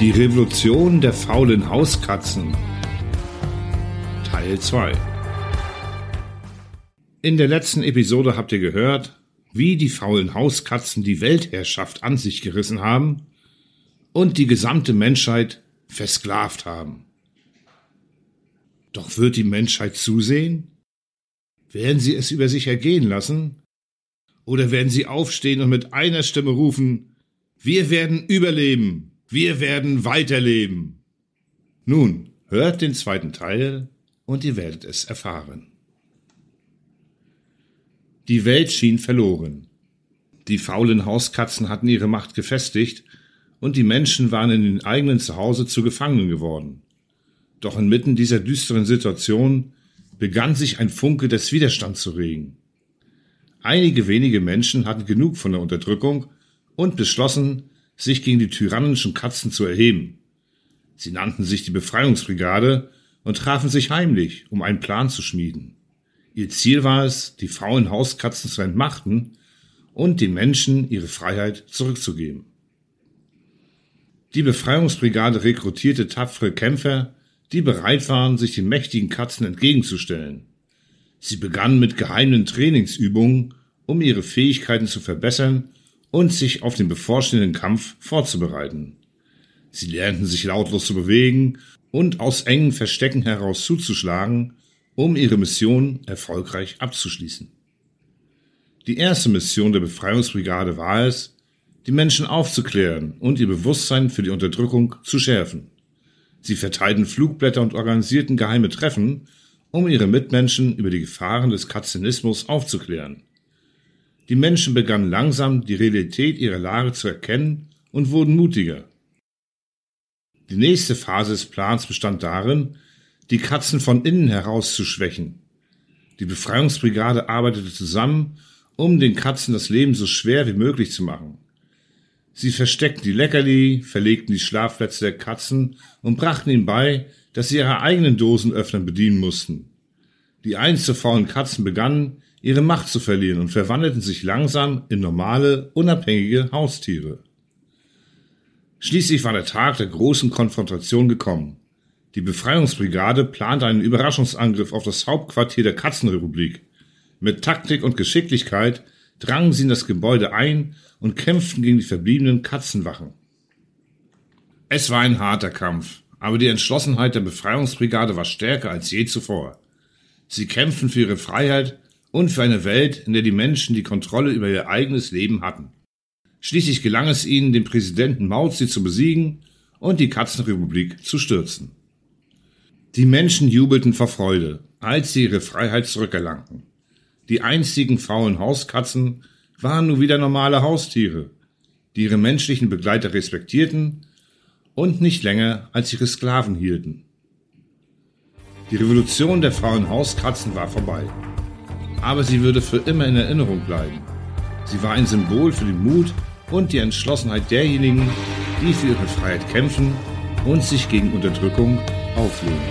Die Revolution der faulen Hauskatzen Teil 2 In der letzten Episode habt ihr gehört, wie die faulen Hauskatzen die Weltherrschaft an sich gerissen haben und die gesamte Menschheit versklavt haben. Doch wird die Menschheit zusehen? Werden sie es über sich ergehen lassen? Oder werden sie aufstehen und mit einer Stimme rufen, wir werden überleben, wir werden weiterleben. Nun, hört den zweiten Teil und ihr werdet es erfahren. Die Welt schien verloren. Die faulen Hauskatzen hatten ihre Macht gefestigt und die Menschen waren in den eigenen Zuhause zu Gefangenen geworden. Doch inmitten dieser düsteren Situation begann sich ein Funke des Widerstands zu regen. Einige wenige Menschen hatten genug von der Unterdrückung und beschlossen, sich gegen die tyrannischen Katzen zu erheben. Sie nannten sich die Befreiungsbrigade und trafen sich heimlich, um einen Plan zu schmieden. Ihr Ziel war es, die faulen Hauskatzen zu entmachten und den Menschen ihre Freiheit zurückzugeben. Die Befreiungsbrigade rekrutierte tapfere Kämpfer, die bereit waren, sich den mächtigen Katzen entgegenzustellen. Sie begannen mit geheimen Trainingsübungen, um ihre Fähigkeiten zu verbessern und sich auf den bevorstehenden Kampf vorzubereiten. Sie lernten sich lautlos zu bewegen und aus engen Verstecken heraus zuzuschlagen, um ihre Mission erfolgreich abzuschließen. Die erste Mission der Befreiungsbrigade war es, die Menschen aufzuklären und ihr Bewusstsein für die Unterdrückung zu schärfen. Sie verteilten Flugblätter und organisierten geheime Treffen, um ihre Mitmenschen über die Gefahren des Katzenismus aufzuklären. Die Menschen begannen langsam die Realität ihrer Lage zu erkennen und wurden mutiger. Die nächste Phase des Plans bestand darin, die Katzen von innen heraus zu schwächen. Die Befreiungsbrigade arbeitete zusammen, um den Katzen das Leben so schwer wie möglich zu machen. Sie versteckten die Leckerli, verlegten die Schlafplätze der Katzen und brachten ihnen bei, dass sie ihre eigenen Dosenöffner bedienen mussten. Die einst so faulen Katzen begannen, ihre Macht zu verlieren und verwandelten sich langsam in normale, unabhängige Haustiere. Schließlich war der Tag der großen Konfrontation gekommen. Die Befreiungsbrigade plante einen Überraschungsangriff auf das Hauptquartier der Katzenrepublik. Mit Taktik und Geschicklichkeit drangen sie in das Gebäude ein und kämpften gegen die verbliebenen Katzenwachen. Es war ein harter Kampf, aber die Entschlossenheit der Befreiungsbrigade war stärker als je zuvor. Sie kämpften für ihre Freiheit und für eine Welt, in der die Menschen die Kontrolle über ihr eigenes Leben hatten. Schließlich gelang es ihnen, den Präsidenten Mauzi zu besiegen und die Katzenrepublik zu stürzen. Die Menschen jubelten vor Freude, als sie ihre Freiheit zurückerlangten. Die einzigen faulen Hauskatzen waren nun wieder normale Haustiere, die ihre menschlichen Begleiter respektierten und nicht länger als ihre Sklaven hielten. Die Revolution der faulen Hauskatzen war vorbei aber sie würde für immer in Erinnerung bleiben. Sie war ein Symbol für den Mut und die Entschlossenheit derjenigen, die für ihre Freiheit kämpfen und sich gegen Unterdrückung auflehnen.